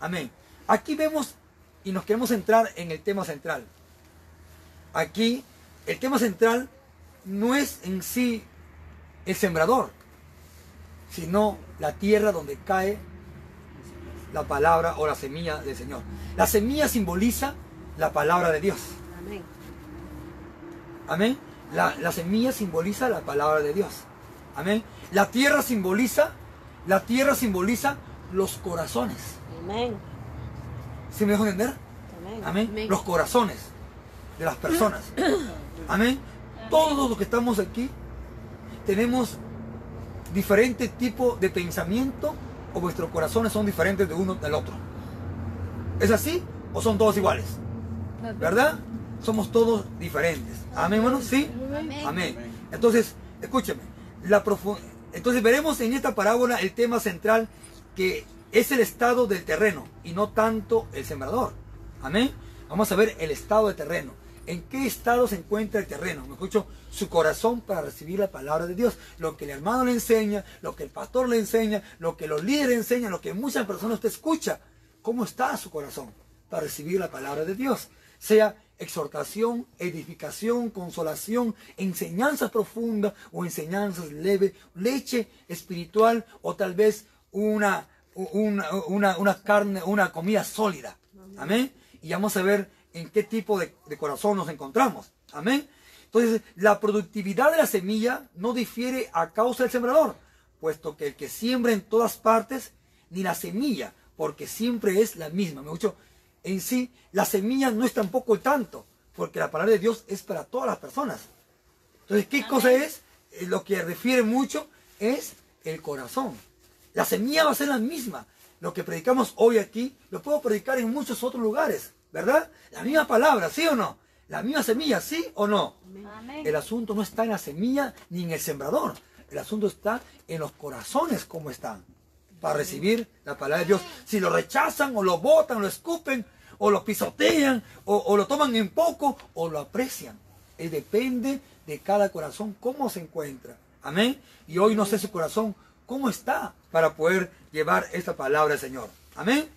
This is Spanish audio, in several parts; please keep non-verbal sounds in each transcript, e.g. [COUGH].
Amén. Aquí vemos y nos queremos centrar en el tema central. Aquí el tema central no es en sí el sembrador, sino la tierra donde cae la palabra o la semilla del Señor. La semilla simboliza la palabra de Dios. Amén. Amén. La, la semilla simboliza la palabra de Dios. Amén. La tierra simboliza, la tierra simboliza los corazones. Amén. ¿Sí me dejo entender? Amén. Amén. Amén. Los corazones de las personas. [COUGHS] Amén. Todos los que estamos aquí tenemos diferentes tipos de pensamiento o vuestros corazones son diferentes de uno del otro. ¿Es así o son todos iguales? ¿Verdad? Somos todos diferentes. Amén, hermanos. ¿Sí? Amén. Amén. Entonces, escúcheme. La profu- Entonces veremos en esta parábola el tema central que es el estado del terreno y no tanto el sembrador. Amén. Vamos a ver el estado del terreno. ¿En qué estado se encuentra el terreno? Me escucho su corazón para recibir la palabra de Dios. Lo que el hermano le enseña, lo que el pastor le enseña, lo que los líderes enseñan, lo que muchas personas te escucha. ¿Cómo está su corazón para recibir la palabra de Dios? Sea exhortación, edificación, consolación, enseñanza profunda o enseñanzas leves, leche espiritual o tal vez una, una, una, una carne, una comida sólida. Amén. Y vamos a ver en qué tipo de, de corazón nos encontramos. Amén. Entonces, la productividad de la semilla no difiere a causa del sembrador, puesto que el que siembra en todas partes, ni la semilla, porque siempre es la misma. Me escucho, en sí, la semilla no es tampoco tanto, porque la palabra de Dios es para todas las personas. Entonces, ¿qué cosa es? Eh, Lo que refiere mucho es el corazón. La semilla va a ser la misma. Lo que predicamos hoy aquí, lo puedo predicar en muchos otros lugares, ¿verdad? La misma palabra, ¿sí o no? La misma semilla, ¿sí o no? Amén. El asunto no está en la semilla ni en el sembrador. El asunto está en los corazones como están para recibir la palabra de Dios. Si lo rechazan o lo botan, lo escupen o lo pisotean o, o lo toman en poco o lo aprecian. Eh, depende de cada corazón cómo se encuentra. Amén. Y hoy no sé su corazón cómo está para poder llevar esta palabra al Señor. Amén.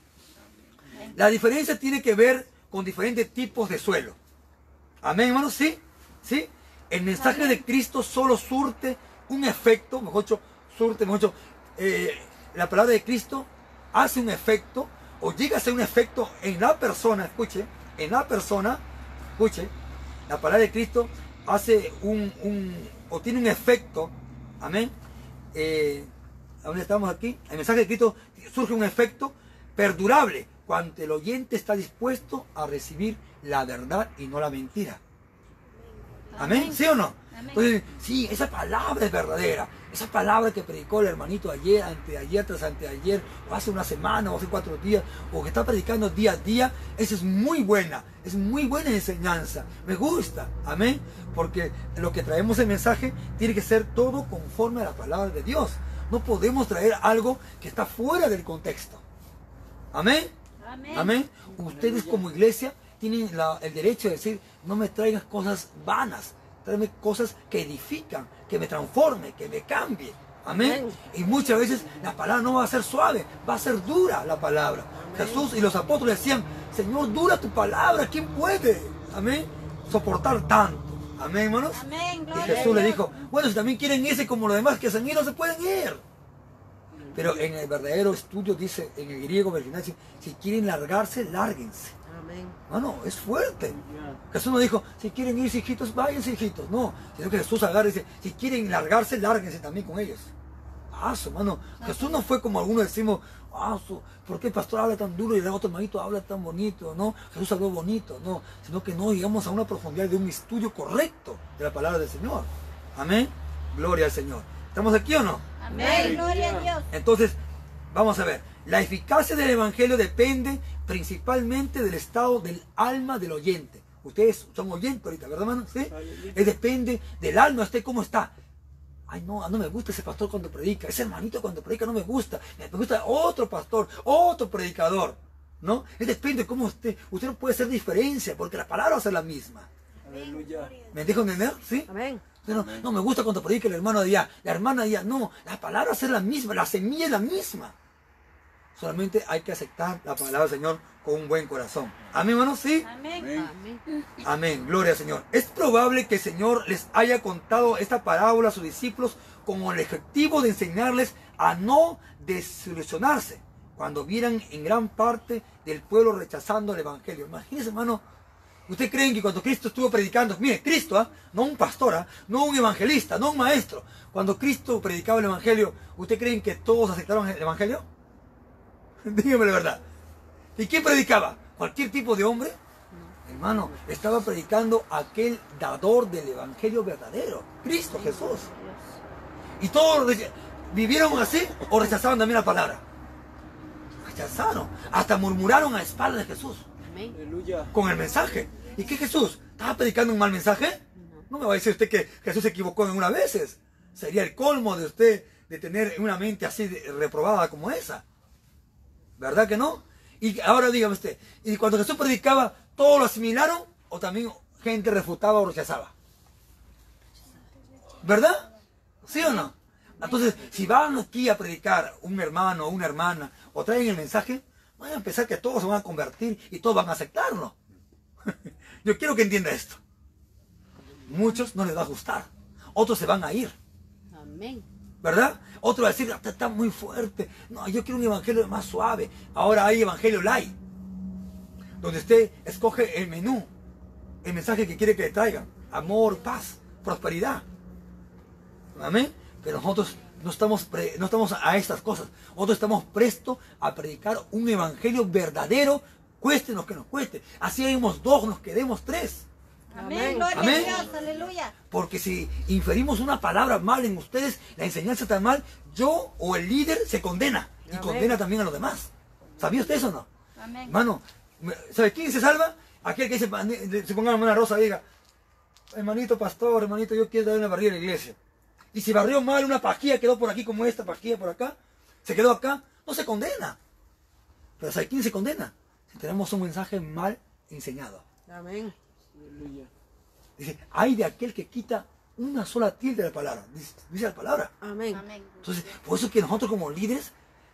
La diferencia tiene que ver con diferentes tipos de suelo. Amén, hermanos, sí, sí. El mensaje de Cristo solo surte un efecto, mejor dicho, surte, mejor dicho, eh, la palabra de Cristo hace un efecto o llega a ser un efecto en la persona, escuche, en la persona, escuche, la palabra de Cristo hace un, un o tiene un efecto, amén. Eh, ¿a ¿Dónde estamos aquí? El mensaje de Cristo surge un efecto perdurable cuando el oyente está dispuesto a recibir la verdad y no la mentira. Amén, ¿sí o no? Amén. Entonces, sí, esa palabra es verdadera. Esa palabra que predicó el hermanito ayer, anteayer, tras anteayer, o hace una semana, o hace cuatro días, o que está predicando día a día, esa es muy buena. Es muy buena enseñanza. Me gusta. Amén. Porque lo que traemos el mensaje tiene que ser todo conforme a la palabra de Dios. No podemos traer algo que está fuera del contexto. Amén. Amén. Amén. Ustedes como iglesia tienen la- el derecho de decir, no me traigas cosas vanas, tráeme cosas que edifican, que me transforme, que me cambie. Amén. Amén. Y muchas veces la palabra no va a ser suave, va a ser dura la palabra. Jesús y los apóstoles decían, Señor, dura tu palabra, ¿quién puede? Amén. Soportar tanto. Amén, hermanos. Amén. Y Gloria Jesús a le dijo, bueno, si también quieren irse como los demás que se han ido, se pueden ir. Pero en el verdadero estudio dice, en el griego original, dice, si quieren largarse, lárguense. Amén. Mano, es fuerte. Jesús no dijo, si quieren irse hijitos, váyanse hijitos. No, sino que Jesús agarra y dice, si quieren largarse, lárguense también con ellos. Ah, su mano. Jesús no fue como algunos decimos, ah, su, ¿por qué el pastor habla tan duro y el otro hermanito habla tan bonito? No, Jesús habló bonito, no, sino que no llegamos a una profundidad de un estudio correcto de la palabra del Señor. Amén. Gloria al Señor. ¿Estamos aquí o no? Amén. Gloria a Dios. Entonces, vamos a ver, la eficacia del Evangelio depende principalmente del estado del alma del oyente. Ustedes son oyentes ahorita, ¿verdad, hermano? ¿Sí? Es depende del alma, usted cómo está. Ay, no, no me gusta ese pastor cuando predica, ese hermanito cuando predica no me gusta, me gusta otro pastor, otro predicador, ¿no? Es depende de cómo usted, usted no puede hacer diferencia, porque la palabra va a ser la misma. Aleluya. ¿Me dejo entender? ¿Sí? Amén. No, no me gusta cuando predica el hermano de allá, la hermana de allá. No, la palabra es la misma, la semilla es la misma. Solamente hay que aceptar la palabra del Señor con un buen corazón. Amén, hermanos, sí. Amén. Amén. Amén, gloria al Señor. Es probable que el Señor les haya contado esta parábola a sus discípulos como el objetivo de enseñarles a no desilusionarse cuando vieran en gran parte del pueblo rechazando el Evangelio. Imagínense, hermano, ¿Ustedes creen que cuando Cristo estuvo predicando, mire, Cristo, ¿ah? no un pastor, ¿ah? no un evangelista, no un maestro, cuando Cristo predicaba el Evangelio, ¿ustedes creen que todos aceptaron el Evangelio? Dígame la verdad. ¿Y quién predicaba? ¿Cualquier tipo de hombre? Hermano, estaba predicando aquel dador del Evangelio verdadero, Cristo Jesús. Y todos vivieron así o rechazaban también la palabra. Rechazaron, hasta murmuraron a espaldas de Jesús con el mensaje. ¿Y qué Jesús? ¿Estaba predicando un mal mensaje? No me va a decir usted que Jesús se equivocó en una veces. Sería el colmo de usted de tener una mente así de- reprobada como esa. ¿Verdad que no? Y ahora dígame usted, ¿y cuando Jesús predicaba, todos lo asimilaron o también gente refutaba o rechazaba? ¿Verdad? ¿Sí o no? Entonces, si van aquí a predicar un hermano o una hermana o traen el mensaje, van a pensar que todos se van a convertir y todos van a aceptarlo. [LAUGHS] Yo quiero que entienda esto. Muchos no les va a gustar. Otros se van a ir. Amén. ¿Verdad? Otro va a decir, "Está- está muy fuerte. No, yo quiero un evangelio más suave. Ahora hay evangelio light. Donde usted escoge el menú. El mensaje que quiere que le traigan. Amor, paz, prosperidad. Amén. Pero nosotros no estamos, no estamos a estas cosas. Nosotros estamos prestos a predicar un evangelio verdadero, cueste lo que nos cueste. Así hayamos dos, nos quedemos tres. Amén. Gloria Amén. a Dios. Aleluya. Porque si inferimos una palabra mal en ustedes, la enseñanza está mal, yo o el líder se condena. Y Amén. condena también a los demás. ¿Sabía usted eso o no? Amén. Hermano, ¿sabe quién se salva? Aquel que se, se ponga una rosa y diga, hermanito pastor, hermanito, yo quiero dar una barrida a la iglesia. Y si barrió mal una pajilla, quedó por aquí como esta pajilla por acá, se quedó acá, no se condena. Pero ¿sabe quién se condena? Si tenemos un mensaje mal enseñado. Amén. Aleluya. Dice, hay de aquel que quita una sola tilde de la palabra. Dice, dice la palabra. Amén. Amén. Entonces, por eso que nosotros como líderes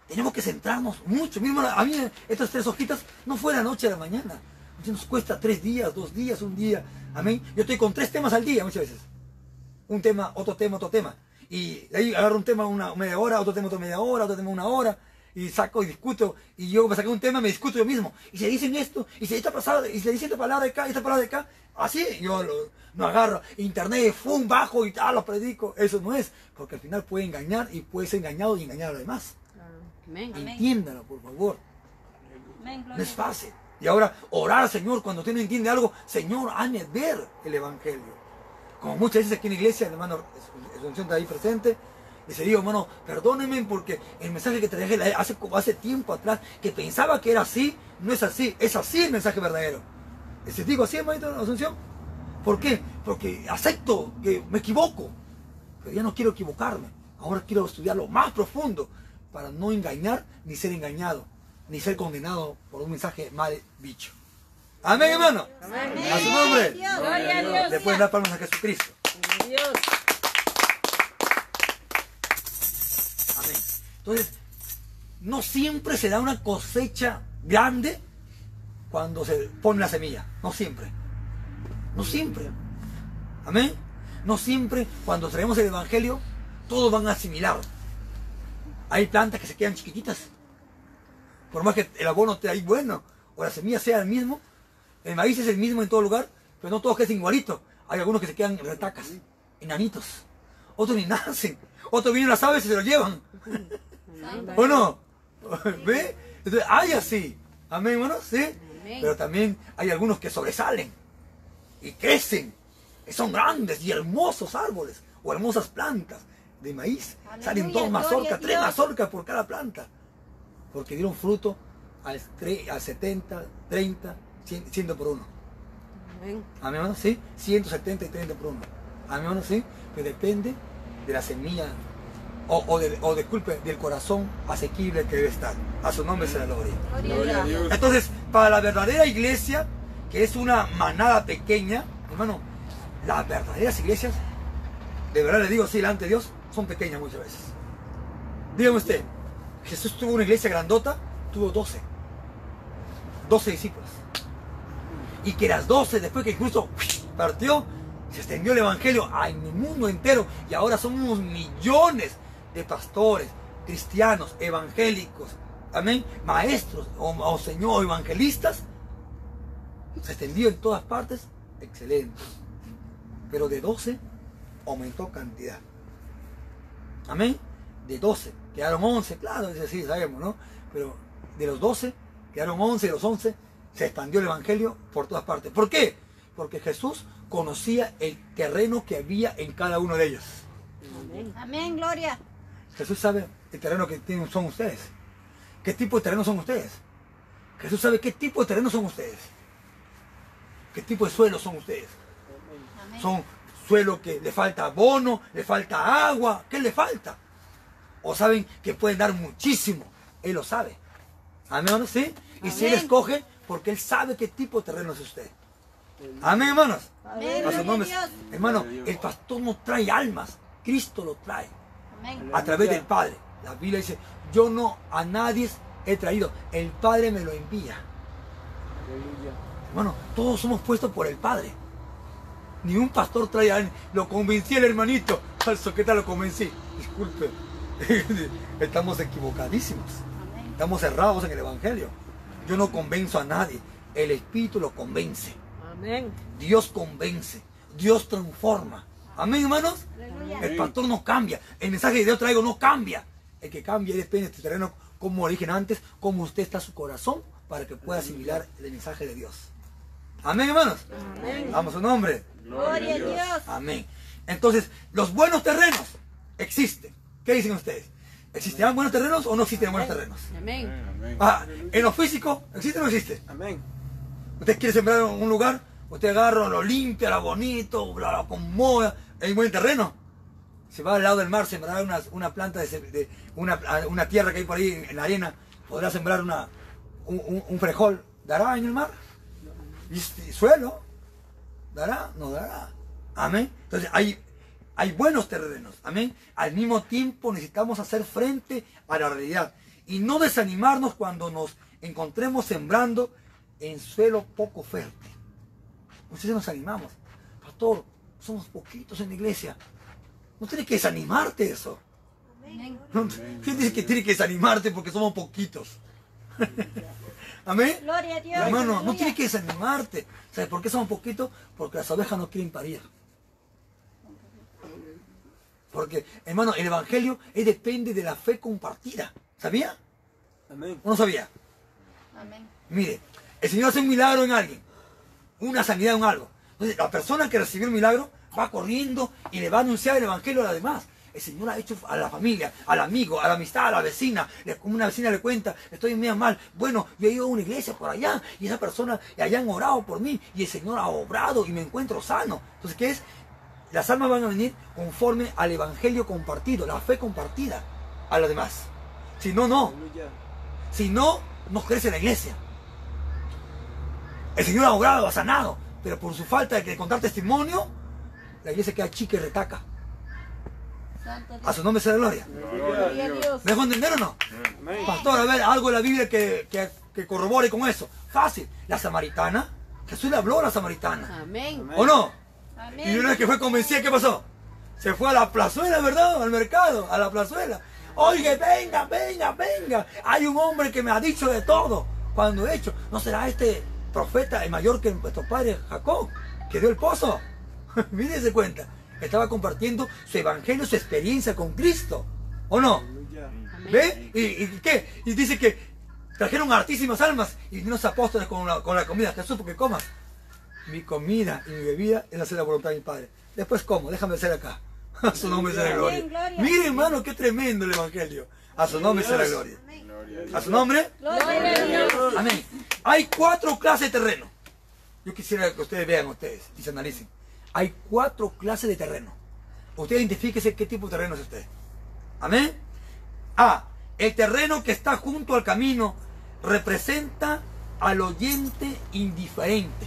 tenemos que centrarnos mucho. Mismo a mí estas tres hojitas no fue de la noche a la mañana. Nos cuesta tres días, dos días, un día. Amén. Yo estoy con tres temas al día muchas veces. Un tema, otro tema, otro tema. Y de ahí agarro un tema una media hora, otro tema otra media hora, otro tema una hora. Y saco y discuto. Y yo me saqué un tema, me discuto yo mismo. Y se dicen esto, y se esta pasada, y se dice esta palabra de acá, y esta palabra de acá. Así yo lo, no agarro internet, fum, bajo y tal, lo predico. Eso no es. Porque al final puede engañar y puede ser engañado y engañar a los demás. Entiéndalo, por favor. Amén. No es fácil. Y ahora orar Señor cuando usted no entiende algo, Señor, hazme ver el Evangelio. Como muchas veces aquí en la iglesia, el hermano Asunción está ahí presente, dice, digo, hermano, perdónenme porque el mensaje que traje la- hace, hace tiempo atrás, que pensaba que era así, no es así, es así el mensaje verdadero. Dice, digo así, hermanito Asunción. ¿Por qué? Porque acepto que me equivoco, pero ya no quiero equivocarme. Ahora quiero estudiar lo más profundo para no engañar ni ser engañado, ni ser condenado por un mensaje mal dicho. Amén, hermano. A su nombre. Dios. Gloria a Dios. Le pueden dar palmas a Jesucristo. Dios. Entonces, no siempre se da una cosecha grande cuando se pone la semilla. No siempre. No siempre. Amén. No siempre cuando traemos el Evangelio, todos van a asimilar. Hay plantas que se quedan chiquititas. Por más que el abono esté ahí bueno, o la semilla sea el mismo, el maíz es el mismo en todo lugar, pero no todos quedan igualitos. Hay algunos que se quedan retacas, enanitos. Otros ni [LAUGHS] nacen. Otros vienen las aves y se los llevan. ¿O no? [LAUGHS] ¿Ve? Entonces, hay así. Amén, hermano, ¿sí? Amén. Pero también hay algunos que sobresalen y crecen. Y son grandes y hermosos árboles o hermosas plantas de maíz. Aleluya, Salen dos mazorcas, tres mazorcas por cada planta. Porque dieron fruto al, al 70, 30, 100, 100 por uno. Amén. A mi hermano, sí, 170 y 30 por uno. A mi hermano, sí, que depende de la semilla, o, o, del- o disculpe, del corazón asequible que debe estar. A su nombre se la gloria. Gloria a Dios. Entonces, para la verdadera iglesia, que es una manada pequeña, hermano, las verdaderas iglesias, de verdad le digo así delante de Dios, son pequeñas muchas veces. Dígame usted, Jesús tuvo una iglesia grandota, tuvo 12. 12 discípulos. Y que las 12, después que incluso partió, se extendió el Evangelio en el mundo entero. Y ahora somos millones de pastores, cristianos, evangélicos, amén, maestros o, o señor evangelistas. Se extendió en todas partes. Excelente. Pero de 12 aumentó cantidad. Amén. De 12 quedaron 11, claro, es así, sabemos, ¿no? Pero de los 12 quedaron 11, de los 11 se expandió el Evangelio por todas partes. ¿Por qué? Porque Jesús conocía el terreno que había en cada uno de ellos. Amén. Amén, gloria. Jesús sabe el terreno que tienen, son ustedes. ¿Qué tipo de terreno son ustedes? Jesús sabe qué tipo de terreno son ustedes. ¿Qué tipo de suelo son ustedes? Amén. Son suelo que le falta abono, le falta agua, ¿qué le falta? O saben que pueden dar muchísimo, Él lo sabe. Amén, ¿no? ¿Sí? Y si Él escoge, porque Él sabe qué tipo de terreno es usted. Amén, hermanos. Amén, A su gloria a nombre. Dios. Hermano, el pastor no trae almas, Cristo lo trae Amén. a través del Padre. La Biblia dice, yo no a nadie he traído, el Padre me lo envía. Hermano, todos somos puestos por el Padre. Ni un pastor trae a alguien. Lo convencí el hermanito. Falso, ¿qué tal lo convencí? Disculpe. [LAUGHS] Estamos equivocadísimos. Amén. Estamos errados en el Evangelio. Yo no convenzo a nadie. El Espíritu lo convence. Amén. Dios convence. Dios transforma. Amén, hermanos. Aleluya. El pastor no cambia. El mensaje que yo traigo no cambia. El que cambia depende de tu terreno, como dije antes, cómo usted está su corazón para que pueda asimilar el mensaje de Dios. Amén, hermanos. Amén. Vamos a su nombre. Gloria a Dios. Amén. Entonces, los buenos terrenos existen. ¿Qué dicen ustedes? ¿Existirán buenos terrenos o no existen buenos terrenos? Amén. Ah, en lo físico, ¿existe o no existe? Amén. Usted quiere sembrar en un lugar, usted agarra, lo limpia, lo bonito, lo, acomoda, hay buen terreno. Se va al lado del mar, sembrará una, una planta de, una, una tierra que hay por ahí en la arena, podrá sembrar una, un, un- frijol, ¿dará en el mar? Y este suelo, ¿dará? No dará. Amén. Entonces hay, hay buenos terrenos, amén. Al mismo tiempo necesitamos hacer frente a la realidad y no desanimarnos cuando nos encontremos sembrando en suelo poco fértil. Muchas veces nos animamos. Pastor, somos poquitos en la iglesia. No tiene que desanimarte eso. Amén. No, ¿Quién dice que tiene que desanimarte porque somos poquitos? [LAUGHS] Amén. Gloria a Dios. Hermano, no Aleluya. tiene que desanimarte. ¿Sabes por qué somos poquitos? Porque las ovejas no quieren parir. Porque, hermano, el evangelio es, depende de la fe compartida. ¿Sabía? Amén. ¿O no sabía? Amén. Mire, el Señor hace un milagro en alguien, una sanidad en algo. Entonces, la persona que recibió el milagro va corriendo y le va a anunciar el evangelio a los demás. El Señor ha hecho a la familia, al amigo, a la amistad, a la vecina. Como una vecina le cuenta, estoy medio mal. Bueno, yo he ido a una iglesia por allá y esa persona, allá han orado por mí y el Señor ha obrado y me encuentro sano. Entonces, ¿qué es? Las almas van a venir conforme al evangelio compartido, la fe compartida a los demás. Si no, no. Si no, no crece la iglesia. El Señor ha obrado, ha sanado, pero por su falta de contar testimonio, la iglesia queda chica y retaca. Santo A su nombre sea la gloria. Gloria a Dios. ¿Me dejo entender o no? Amén. Pastor, a ver, algo de la Biblia que, que, que corrobore con eso. Fácil. La samaritana, Jesús le habló a la samaritana. Amén. ¿O no? Amén. Y una vez que fue convencida, ¿qué pasó? Se fue a la plazuela, ¿verdad? Al mercado, a la plazuela. Oye, venga, venga, venga. Hay un hombre que me ha dicho de todo. Cuando he hecho, ¿no será este profeta el mayor que nuestro padre Jacob, que dio el pozo? [LAUGHS] Mírese cuenta. Estaba compartiendo su evangelio, su experiencia con Cristo. ¿O no? ¿Ve? ¿Y, y qué? Y dice que trajeron hartísimas almas y unos apóstoles con la, con la comida. Jesús, porque comas. Mi comida y mi bebida es hacer la voluntad de mi Padre. Después como, déjame hacer acá. [LAUGHS] A su nombre sea la gloria. Amén, gloria. Mire, hermano, qué tremendo el evangelio. A su nombre sea la gloria. A su nombre. Amén. Hay cuatro clases de terreno. Yo quisiera que ustedes vean ustedes y se analicen. Hay cuatro clases de terreno. Usted identifíquese qué tipo de terreno es usted. Amén. A. El terreno que está junto al camino representa al oyente indiferente.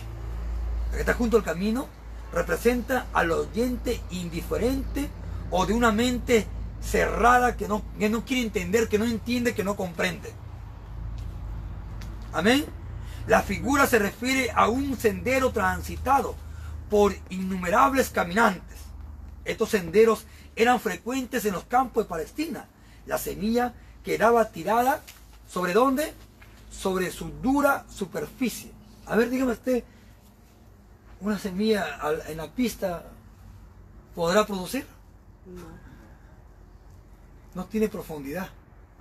El que está junto al camino representa al oyente indiferente o de una mente cerrada que no, que no quiere entender, que no entiende, que no comprende. Amén. La figura se refiere a un sendero transitado por innumerables caminantes. Estos senderos eran frecuentes en los campos de Palestina. La semilla quedaba tirada sobre dónde? Sobre su dura superficie. A ver, dígame usted, ¿una semilla en la pista podrá producir? No tiene profundidad,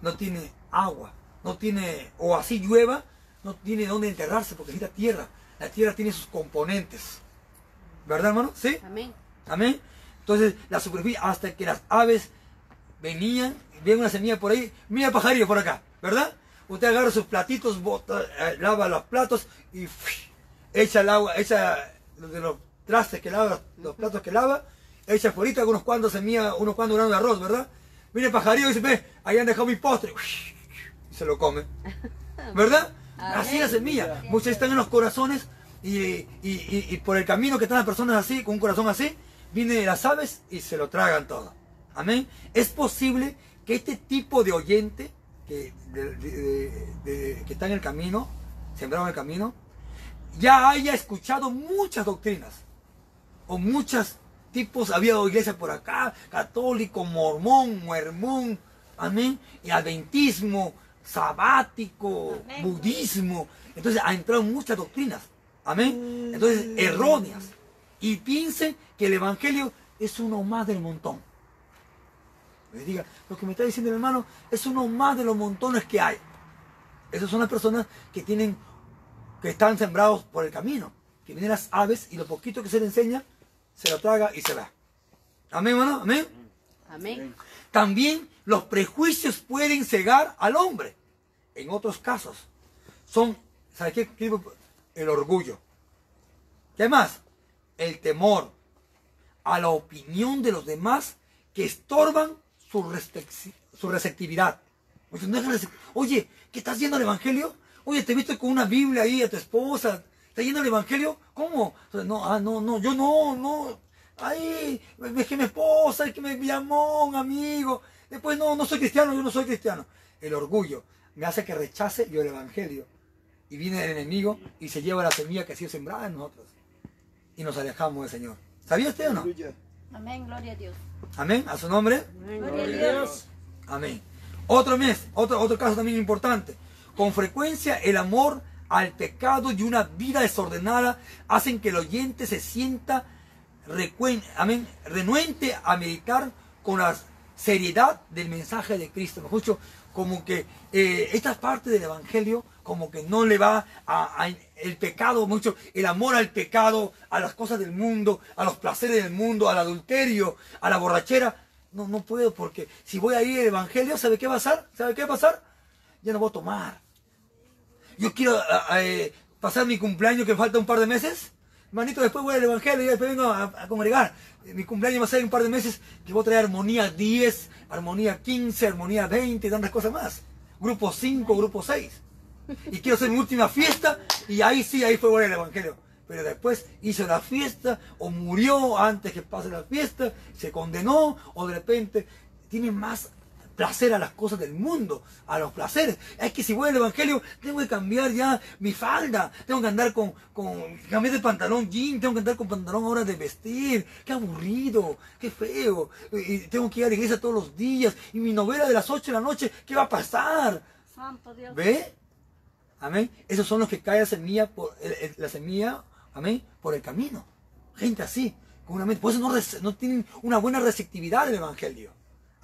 no tiene agua, no tiene, o así llueva, no tiene dónde enterrarse porque necesita tierra. La tierra tiene sus componentes. ¿Verdad, hermano? ¿Sí? Amén. Amén. Entonces, la superficie, hasta que las aves venían, ven una semilla por ahí, mira pajarillo por acá, ¿verdad? Usted agarra sus platitos, bota, eh, lava los platos y echa el agua, echa los de los trastes que lava, los platos que lava, echa afuera unos cuantos semillas, unos cuantos granos de arroz, ¿verdad? Viene el pajarillo y dice, ve, ahí han dejado mi postre, y se lo come. [LAUGHS] ¿Verdad? Así la semilla. Muchas están en los corazones y, y- y- y por el camino que están las personas así, con un corazón así, vienen las aves y se lo tragan todo. Amén. Es posible que este tipo de oyente que, de- de- de- que está en el camino, sembrado en el camino, ya haya escuchado muchas doctrinas o muchos tipos, había iglesias por acá, católico, mormón, muermón, amén, y adventismo, sabático, Amén. budismo. Entonces ha entrado muchas doctrinas, amén, entonces erróneas. Y piensen que el evangelio es uno más del montón. Me diga, lo que me está diciendo el hermano es uno más de los montones que hay. Esas son las personas que tienen, que están sembrados por el camino, que vienen las aves y lo poquito que se le enseña, se lo traga y se va. Amén, hermano, amén. Amén. También los prejuicios pueden cegar al hombre. En otros casos, son, ¿sabes qué? El orgullo. ¿Qué más? El temor a la opinión de los demás que estorban su, su receptividad. Oye, ¿qué estás yendo al Evangelio? Oye, te viste con una Biblia ahí a tu esposa. ¿Estás yendo al Evangelio? ¿Cómo? No, ah, no, no, yo no, no. Ay, es que mi esposa, es que me llamó un amigo. Después, no, no soy cristiano, yo no soy cristiano. El orgullo me hace que rechace yo el Evangelio. Y viene el enemigo y se lleva la semilla que ha sido sembrada en nosotros. Y nos alejamos del Señor. ¿Sabía usted o no? Amén. Gloria a Dios. Amén. A su nombre. Gloria a Dios. Amén. Otro mes, otro, otro caso también importante. Con frecuencia el amor al pecado y una vida desordenada hacen que el oyente se sienta renuente a meditar con la seriedad del mensaje de Cristo. Mucho como que eh, esta parte del Evangelio como que no le va a, el pecado mucho, el amor al pecado, a las cosas del mundo, a los placeres del mundo, al adulterio, a la borrachera. No, no puedo porque si voy a ir al Evangelio, ¿sabe qué pasar? ¿Sabe qué va a pasar? Ya no voy a tomar. Yo quiero a- a, eh, pasar mi cumpleaños que falta un par de meses. Manito, después voy al Evangelio y después vengo a, a congregar. Eh, Mi cumpleaños va a ser en un par de meses que voy a traer armonía 10, armonía 15, armonía 20 y tantas cosas más. Grupo 5, grupo 6. Y quiero hacer mi última fiesta y ahí sí, ahí fue bueno el Evangelio. Pero después hizo la fiesta o murió antes que pase la fiesta, se condenó o de repente tiene más placer a las cosas del mundo, a los placeres. Es que si voy al Evangelio, tengo que cambiar ya mi falda, tengo que andar con, con cambiar de pantalón jean, tengo que andar con pantalón ahora de vestir. Qué aburrido, qué feo. Y tengo que ir a la iglesia todos los días. Y mi novela de las 8 de la noche, ¿qué va a pasar? Santo Dios. ¿Ve? Amén. Esos son los que cae la semilla, por, el- el- la semilla, amén, por el camino. Gente así, con una mente. Por eso no, no tienen una buena receptividad del Evangelio.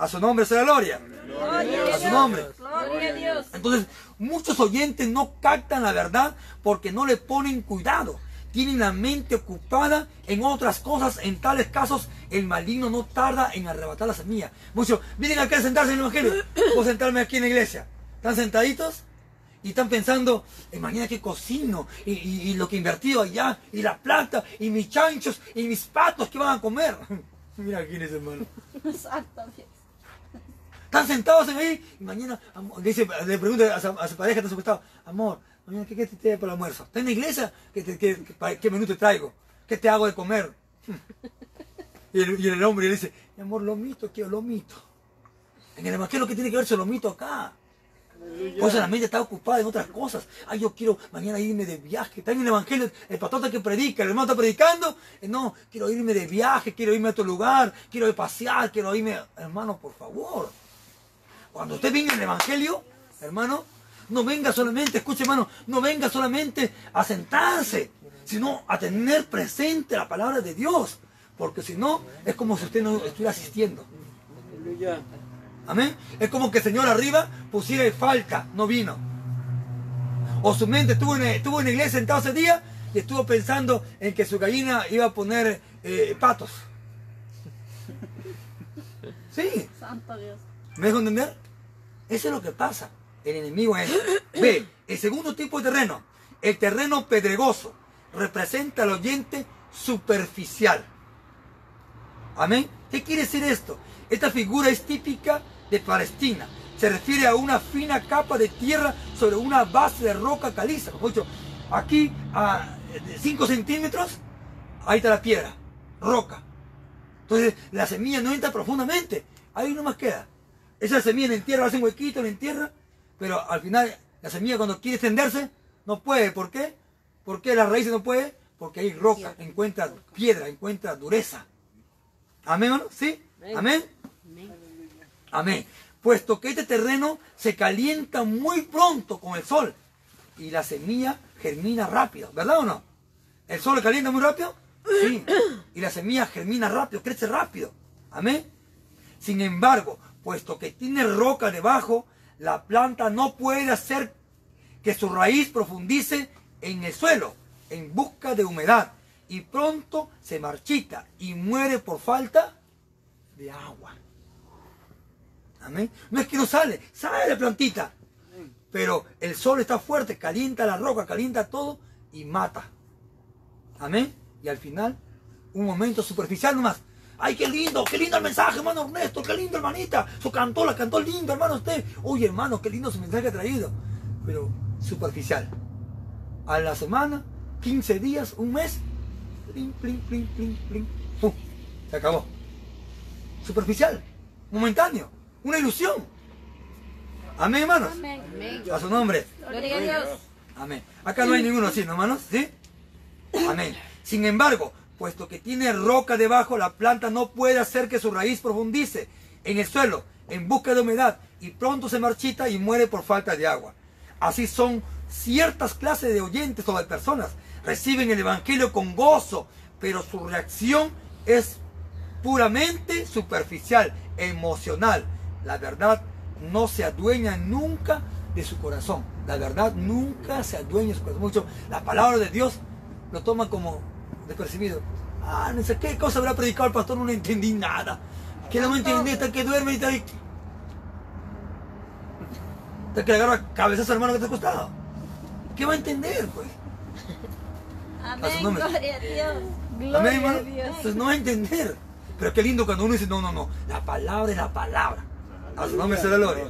A su nombre sea la gloria. Gloria A su nombre. Gloria a Dios. Entonces, muchos oyentes no captan la verdad porque no le ponen cuidado. Tienen la mente ocupada en otras cosas. En tales casos, el maligno no tarda en arrebatar la semilla. Muchos vienen acá a sentarse en el Evangelio. Voy a sentarme aquí en la iglesia. ¿Están sentaditos? Y están pensando, "Eh, mañana que cocino, y, y- y lo que he invertido allá, y la plata, y mis chanchos, y mis patos que van a comer. [LAUGHS] Mira quién es hermano. Dios. Están sentados en ahí y mañana amor, dice, le pregunta a su, a su pareja que está costado, amor, mañana ¿qué, qué te trae para el almuerzo? ¿Está en la iglesia? ¿Qué, te- qué- qué- qué menú te traigo? ¿Qué te hago de comer? [LAUGHS] Y el, y el hombre le dice, mi amor, lomito, quiero lomito. En el evangelio que tiene que verse lomito acá. Por eso la mente está ocupada en otras cosas. Ay, yo quiero mañana irme de viaje. Está en el evangelio, el pastor está que predica, el hermano está predicando. Eh, No, quiero irme de viaje, quiero irme a otro lugar, quiero ir a pasear, quiero irme. Hermano, por favor. Cuando usted venga en el evangelio, hermano, no venga solamente, escuche hermano, no venga solamente a sentarse, sino a tener presente la palabra de Dios. Porque si no, es como si usted no estuviera asistiendo. Amén. Es como que el Señor arriba pusiera falta, no vino. O su mente estuvo en, estuvo en la iglesia sentado ese día y estuvo pensando en que su gallina iba a poner eh, patos. [LAUGHS] Sí, Santo Dios. ¿me dejo entender? Eso es lo que pasa. El enemigo es. Ve, el segundo tipo de terreno, el terreno pedregoso, representa al oyente superficial. Amén. ¿Qué quiere decir esto? Esta figura es típica de Palestina. Se refiere a una fina capa de tierra sobre una base de roca caliza. Dicho, aquí a 5 centímetros, ahí está la piedra, roca. Entonces la semilla no entra profundamente, ahí nomás queda. Esa semilla en entierra, hace un huequito, en entierra, pero al final la semilla cuando quiere extenderse, no puede. ¿Por qué? ¿Por qué las raíces no puede? Porque hay roca, encuentra piedra, encuentra dureza. Amén, hermano? ¿Sí? Amén. Amén. Puesto que este terreno se calienta muy pronto con el sol y la semilla germina rápido, ¿verdad o no? ¿El sol le calienta muy rápido? Sí. [CLEARS THROAT] Y la semilla germina rápido, crece rápido. Amén. Sin embargo, puesto que tiene roca debajo, la planta no puede hacer que su raíz profundice en el suelo en busca de humedad y pronto se marchita y muere por falta de agua. Amén. No es que no sale, sale la plantita. Pero el sol está fuerte, calienta la roca, calienta todo y mata. Amén. Y al final, un momento superficial nomás. ¡Ay, qué lindo! ¡Qué lindo el mensaje, hermano Ernesto! ¡Qué lindo, hermanita! Su cantó, la cantó lindo, hermano usted. Oye, hermano, qué lindo su mensaje ha traído. Pero superficial. A la semana, 15 días, un mes, plin, plin, plin, plin, plin, ¡pum! Se acabó. Superficial, momentáneo, una ilusión. Amén, hermanos. Amén. A su nombre. Gloria a Dios. Amén. Acá no hay ninguno así, ¿no, hermanos? ¿Sí? Amén. Sin embargo, puesto que tiene roca debajo, la planta no puede hacer que su raíz profundice en el suelo en busca de humedad y pronto se marchita y muere por falta de agua. Así son ciertas clases de oyentes o de personas. Reciben el Evangelio con gozo, pero su reacción es puramente superficial, emocional. La verdad no se adueña nunca de su corazón. La verdad nunca se adueña de su corazón. Mucho, la palabra de Dios lo toma como despercibido. Ah, no sé qué cosa habrá predicado el pastor, no entendí nada. Que no me entendí, hasta que duerme y está ahí. Hasta que le agarra cabezazo hermano que te ha costado. ¿Qué va a entender, pues? A Amén. nombre. Gloria a Dios. Amén, Gloria hermano. a Dios. Entonces no va a entender. Pero qué lindo cuando uno dice, no, no, no. La palabra es la palabra. A su nombre la gloria.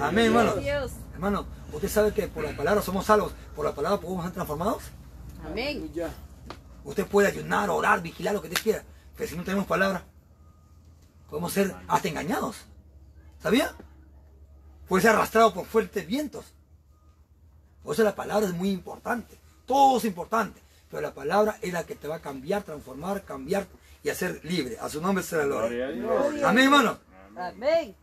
Amén, hermano. Dios. Hermano, ¿usted sabe que por la palabra somos salvos? ¿Por la palabra podemos ser transformados? Amén. Usted puede ayunar, orar, vigilar, lo que usted quiera. Pero si no tenemos palabra, podemos ser hasta engañados. ¿Sabía? Puede ser arrastrado por fuertes vientos. Por eso la palabra es muy importante. Todo es importante. Pero la palabra es la que te va a cambiar, transformar, cambiar y hacer libre. A su nombre será la gloria. Gloria. Amén, hermano. Amén.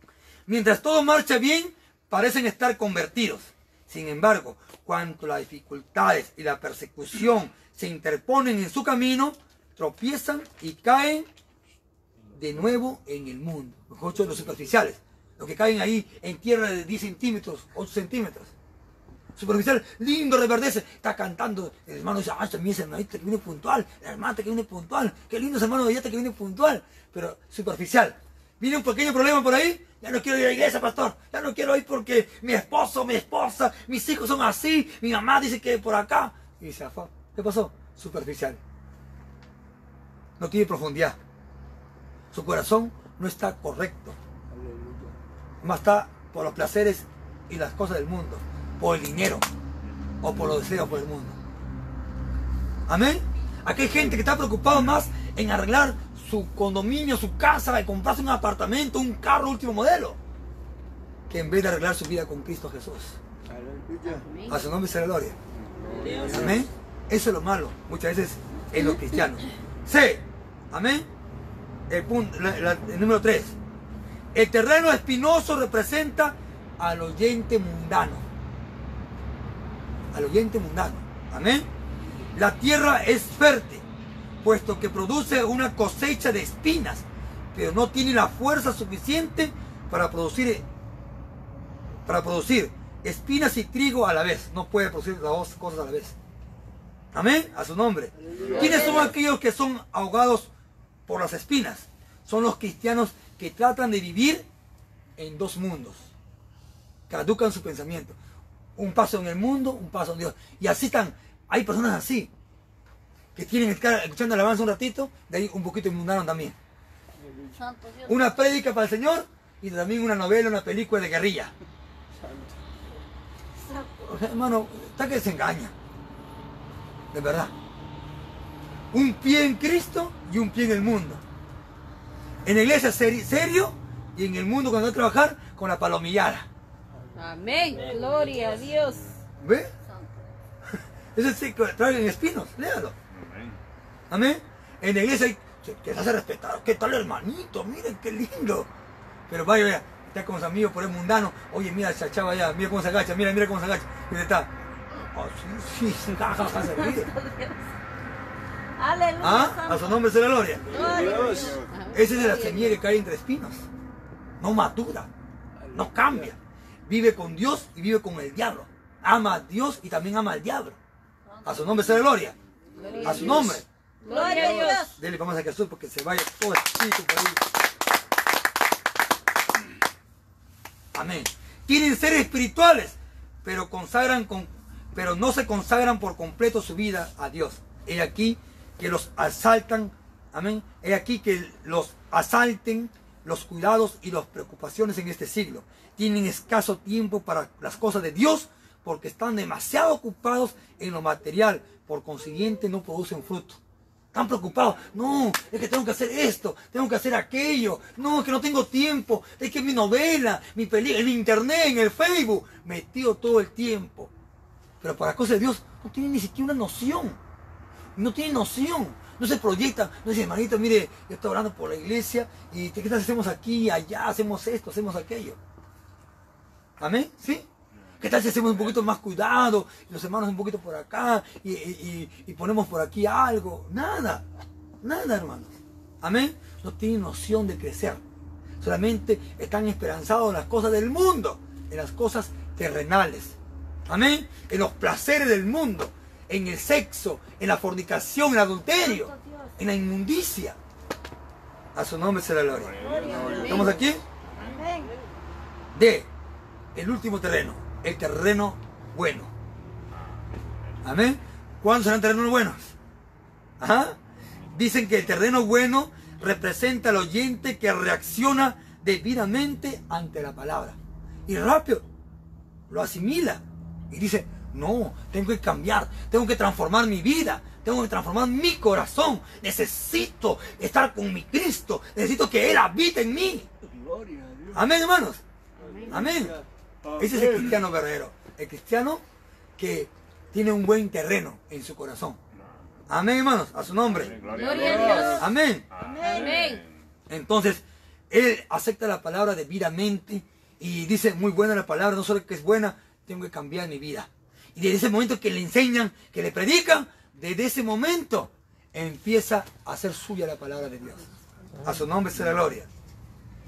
Mientras todo marcha bien, parecen estar convertidos. Sin embargo, cuando las dificultades y la persecución se interponen en su camino, tropiezan y caen de nuevo en el mundo. Los ocho los superficiales, los que caen ahí en tierra de 10 centímetros, 8 centímetros. Superficial, lindo, reverdece, está cantando. El hermano dice, ah, también ese hermanito que viene puntual, la hermana que viene puntual, qué lindo ese hermano de que viene puntual. Pero superficial, Viene un pequeño problema por ahí, ya no quiero ir a la iglesia, pastor. Ya no quiero ir porque mi esposo, mi esposa, mis hijos son así, mi mamá dice que por acá. Y se afó. ¿Qué pasó? Superficial. No tiene profundidad. Su corazón no está correcto. Más está por los placeres y las cosas del mundo, por el dinero o por los deseos por el mundo. Amén. Aquí hay gente que está preocupada más en arreglar su condominio, su casa, de comprarse un apartamento, un carro último modelo, que en vez de arreglar su vida con Cristo Jesús. A su nombre sea la gloria. Amén. Eso es lo malo muchas veces en los cristianos. [LAUGHS] C. Amén. El, punto, la- la- el número 3. El terreno espinoso representa al oyente mundano. Al oyente mundano. Amén. La tierra es fértil, puesto que produce una cosecha de espinas, pero no tiene la fuerza suficiente para producir para producir espinas y trigo a la vez. No puede producir las dos cosas a la vez. Amén. A su nombre. ¿Quiénes son aquellos que son ahogados por las espinas? Son los cristianos que tratan de vivir en dos mundos. Caducan su pensamiento. Un paso en el mundo, un paso en Dios. Y así están. Hay personas así. Que tienen que estar escuchando alabanza un ratito, de ahí un poquito mundano también. Una prédica para el Señor y también una novela, una película de guerrilla. O sea, hermano, está que se engaña. De verdad. Un pie en Cristo y un pie en el mundo. En la iglesia seri- serio y en el mundo cuando va a trabajar con la palomillada. Amén. Gloria a Dios. ¿Ve? Ese sí traen espinos, léalo. Amén. En la iglesia hay que, que se hace respetar. ¿Qué tal hermanito? Miren qué lindo. Pero vaya, vaya, está con sus amigos por el mundano. Oye, mira esa chava allá, mira cómo se agacha, mira, mira cómo se agacha. Y está. Oh, sí, sí, se. Aleluya. ¿Ah? A su nombre sea la gloria. Dios. Esa es la semilla que cae entre espinos. No madura. No cambia. Vive con Dios y vive con el diablo. Ama a Dios y también ama al diablo. A su nombre sea la gloria. A su nombre. Gloria a Dios. Dele vamos a Jesús porque se vaya todo espíritu por ahí. Amén. Quieren ser espirituales, pero consagran con, pero no se consagran por completo su vida a Dios. He aquí que los asaltan, amén. He aquí que los asalten los cuidados y las preocupaciones en este siglo. Tienen escaso tiempo para las cosas de Dios porque están demasiado ocupados en lo material. Por consiguiente no producen fruto. Están preocupados. No, es que tengo que hacer esto, tengo que hacer aquello. No, es que no tengo tiempo. Es que mi novela, mi película, en internet, en el Facebook, metido todo el tiempo. Pero para cosas de Dios no tienen ni siquiera una noción. No tienen noción. No se proyectan. No dicen, hermanito, mire, yo estoy orando por la iglesia y ¿qué tal hacemos aquí, allá, hacemos esto, hacemos aquello? Amén, ¿sí? ¿Qué tal si hacemos un poquito más cuidado? Y los hermanos un poquito por acá y- y ponemos por aquí algo. Nada, nada, hermanos. Amén. No tienen noción de crecer. Solamente están esperanzados en las cosas del mundo, en las cosas terrenales. Amén. En los placeres del mundo, en el sexo, en la fornicación, en el adulterio, en la inmundicia. A su nombre será gloria. ¿Estamos aquí? Amén. D. El último terreno. El terreno bueno. Amén. ¿Cuántos serán terrenos buenos? Dicen que el terreno bueno representa al oyente que reacciona debidamente ante la palabra. Y rápido lo asimila. Y dice, no, tengo que cambiar, tengo que transformar mi vida, tengo que transformar mi corazón. Necesito estar con mi Cristo, necesito que Él habite en mí. Gloria a Dios. Amén, hermanos. Amén. Amén. Ese es el cristiano verdadero. El cristiano que tiene un buen terreno en su corazón. Amén, hermanos. A su nombre. Gloria a Dios. Amén. Amén. Entonces, él acepta la palabra debidamente y dice, muy buena la palabra, no solo que es buena, tengo que cambiar mi vida. Y desde ese momento que le enseñan, que le predican, desde ese momento empieza a hacer suya la palabra de Dios. A su nombre sea la gloria.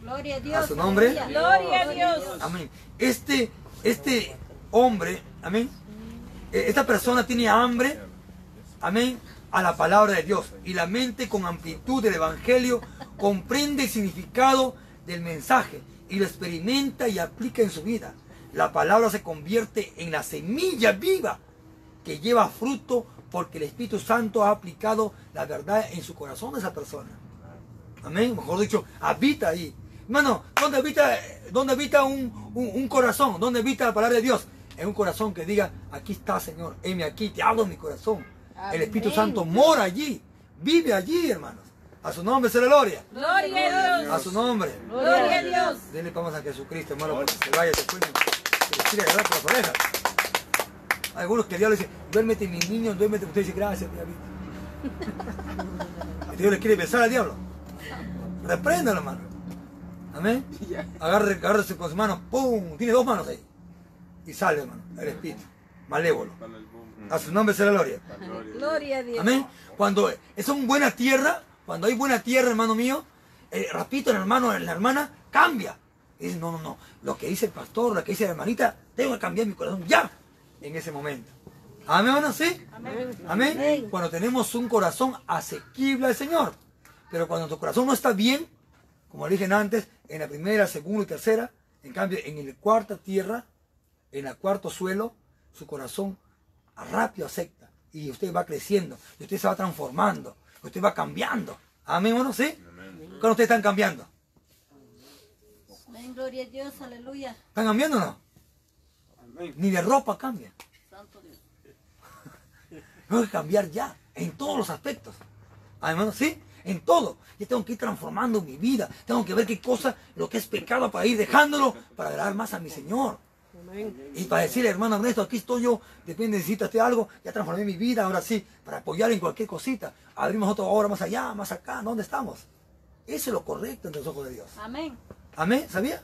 Gloria a Dios. A su nombre. Gloria a Dios. Amén. Este, este hombre, amén, eh, esta persona tiene hambre, amén, a la palabra de Dios. Y la mente con amplitud del Evangelio comprende el significado del mensaje y lo experimenta y aplica en su vida. La palabra se convierte en la semilla viva que lleva fruto porque el Espíritu Santo ha aplicado la verdad en su corazón de esa persona. Amén. Mejor dicho, habita ahí. Hermano, ¿dónde habita, dónde habita un, un- un corazón? ¿Dónde habita la palabra de Dios? En un corazón que diga, aquí está, Señor, heme aquí, te hablo en mi corazón. El Espíritu. Santo mora allí, vive allí, hermanos. A su nombre se la gloria. Gloria a Dios. A su nombre. Gloria a Dios. Denle palmas a Jesucristo, hermano, porque se vaya, se les quiere agarrar por. Hay algunos que el diablo dice, duérmete mi niño, duérmete. Usted dice, gracias, diablito. El Dios le quiere besar al diablo. Repréndalo, hermano. Amén. Agarre, agárrese con su mano, ¡pum! Tiene dos manos ahí. Y sale, hermano, el espíritu. Malévolo. A su nombre la gloria. Gloria a Dios. Amén. Cuando es una buena tierra, cuando hay buena tierra, hermano mío, el rapito, el hermano, la hermana, cambia. Y dice, no, no, no. Lo que dice el pastor, lo que dice la hermanita, tengo que cambiar mi corazón ya, en ese momento. Amén, hermano, ¿sí? Amén. Cuando tenemos un corazón asequible al Señor. Pero cuando tu corazón no está bien, como dije antes, en la primera, segunda y tercera, en cambio, en la cuarta tierra, en el cuarto suelo, su corazón rápido acepta. Y usted va creciendo, y usted se va transformando, usted va cambiando. Amén, hermano, ¿sí? Cuando ustedes están cambiando. Amén, gloria a Dios, aleluya. ¿Están cambiando o no? Ni de ropa cambia. Santo Dios. [LAUGHS] Tengo que cambiar ya, en todos los aspectos. Ah, hermano, sí, en todo. Yo tengo que ir transformando mi vida. Tengo que ver qué cosa, lo que es pecado para ir dejándolo, para agradar más a mi Señor. Y para decirle, hermano Ernesto, aquí estoy yo, depende, necesitas algo, ya transformé mi vida, ahora sí, para apoyar en cualquier cosita. Abrimos otra hora más allá, más acá, ¿dónde estamos? Eso es lo correcto entre los ojos de Dios. Amén. Amén, ¿sabía?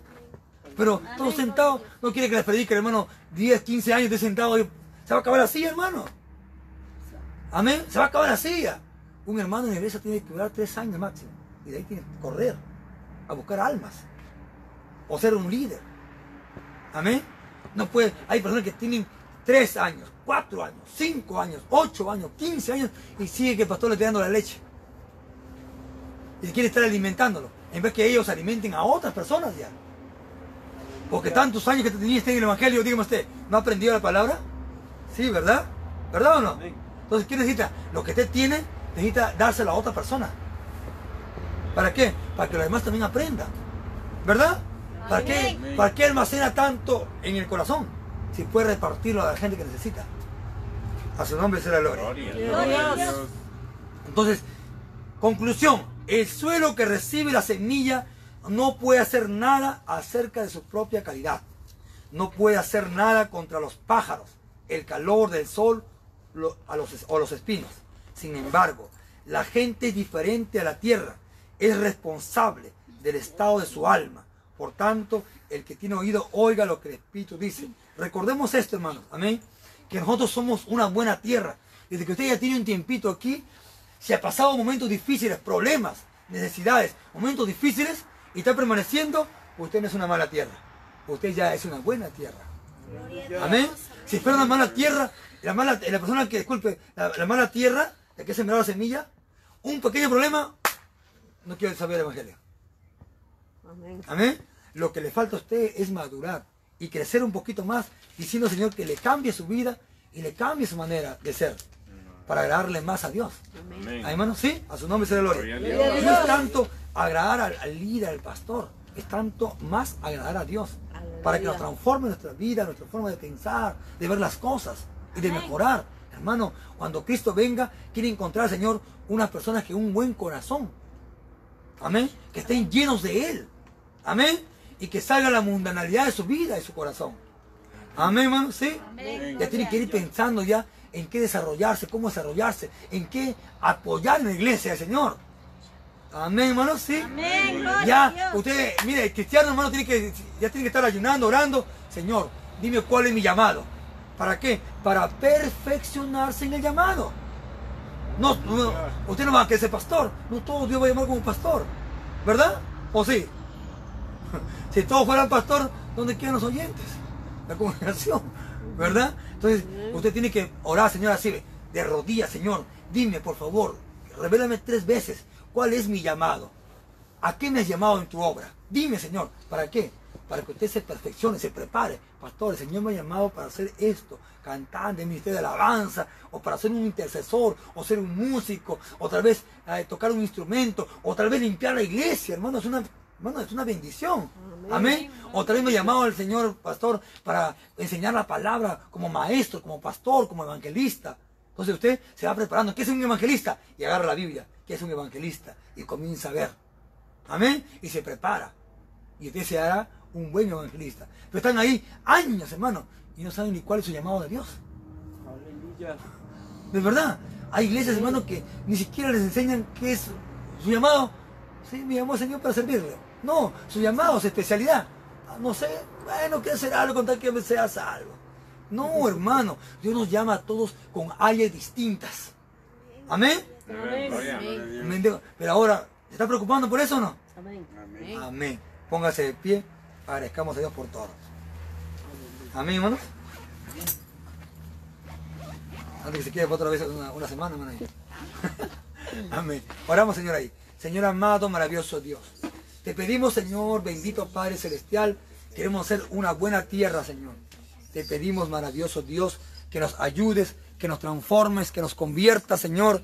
Pero todos sentados, no quiere que les predique, hermano, 10, 15 años de sentado, se va a acabar así, hermano. Amén, se va a acabar así. Un hermano en la iglesia tiene que durar 3 años máximo. Y de ahí tiene que correr a buscar almas. O ser un líder. Amén. No puede, hay personas que tienen 3 años, 4 años, 5 años, 8 años, 15 años y sigue que el pastor le esté dando la leche. Y quiere estar alimentándolo. En vez que ellos alimenten a otras personas ya. Porque tantos años que te tenías en el Evangelio, dígame usted, ¿no ha aprendido la palabra? Sí, ¿verdad? ¿Verdad o no? Entonces, ¿qué necesita? Lo que usted tiene, necesita dárselo a otra persona. ¿Para qué? Para que los demás también aprendan. ¿Verdad? ¿Para qué, ¿Para qué almacena tanto en el corazón? Si puede repartirlo a la gente que necesita. A su nombre será gloria. Gloria a Dios. Entonces, conclusión, el suelo que recibe la semilla no puede hacer nada acerca de su propia calidad. No puede hacer nada contra los pájaros, el calor del sol o los espinos. Sin embargo, la gente es diferente a la tierra, es responsable del estado de su alma. Por tanto, el que tiene oído, oiga lo que el Espíritu dice. Recordemos esto, hermanos, amén, que nosotros somos una buena tierra. Desde que usted ya tiene un tiempito aquí, si ha pasado momentos difíciles, problemas, necesidades, momentos difíciles, y está permaneciendo, usted no es una mala tierra. Usted ya es una buena tierra. Amén. Si fuera una mala tierra, la, mala, la persona que, disculpe, la, la mala tierra, la que ha sembrado la semilla, un pequeño problema, no quiere saber el Evangelio. Amén. Amén. Lo que le falta a usted es madurar y crecer un poquito más, diciendo Señor que le cambie su vida y le cambie su manera de ser para agradarle más a Dios. Amén. Ah, hermano, sí, a su nombre sea la gloria. Y no es tanto agradar al, al líder, al pastor, es tanto más agradar a Dios. Para que nos transforme nuestra vida, nuestra forma de pensar, de ver las cosas y de mejorar. Hermano, cuando Cristo venga, quiere encontrar, Señor, unas personas que un buen corazón. Amén. Que estén llenos de Él. Amén. Y que salga la mundanalidad de su vida, de su corazón. Amén, hermano. Sí. Amén. Ya tiene que ir pensando ya en qué desarrollarse, cómo desarrollarse, en qué apoyar en la iglesia del Señor. Amén, hermano, sí. Amén, gloria a Ya, Dios. usted, mire, el cristiano, hermano, tiene que, ya tiene que estar ayunando, orando. Señor, dime cuál es mi llamado. ¿Para qué? Para perfeccionarse en el llamado. No, no, usted no va a querer ser pastor. No todo Dios va a llamar como pastor. ¿Verdad? ¿O sí? [LAUGHS] Si todos fueran pastor, ¿dónde quedan los oyentes? La congregación, ¿verdad? Entonces, usted tiene que orar, Señor, así, de rodillas, Señor, dime, por favor, revélame tres veces cuál es mi llamado. ¿A qué me has llamado en tu obra? Dime, Señor, ¿para qué? Para que usted se perfeccione, se prepare. Pastor, el Señor me ha llamado para hacer esto, cantante, ministerio de alabanza, o para ser un intercesor, o ser un músico, o tal vez eh, tocar un instrumento, o tal vez limpiar la iglesia, hermano, es una, hermano, es una bendición. Amén. O tal vez me ha llamado el Señor, pastor, para enseñar la palabra como maestro, como pastor, como evangelista. Entonces usted se va preparando. ¿Qué es un evangelista? Y agarra la Biblia. ¿Qué es un evangelista? Y comienza a ver. Amén. Y se prepara. Y usted se hará un buen evangelista. Pero están ahí años, hermano, y no saben ni cuál es su llamado de Dios. Aleluya. De verdad. Hay iglesias, hermano, que ni siquiera les enseñan qué es su llamado. Sí, me llamó el Señor para servirle. No, su llamado, su especialidad. Ah, No sé, bueno, quiero hacer algo con tal que sea salvo. No, hermano, Dios nos llama a todos con áreas distintas. Amén. Amén. Pero ahora, ¿se está preocupando por eso o no? Amén. Amén. Amén. Póngase de pie, agradezcamos a Dios por todo. Amén, hermano. Antes que se quede por otra vez una, una semana, hermano. [LAUGHS] Amén. Oramos, Señor, ahí. Señor amado, maravilloso Dios. Te pedimos, Señor, bendito Padre Celestial, queremos ser una buena tierra, Señor. Te pedimos, maravilloso Dios, que nos ayudes, que nos transformes, que nos conviertas, Señor.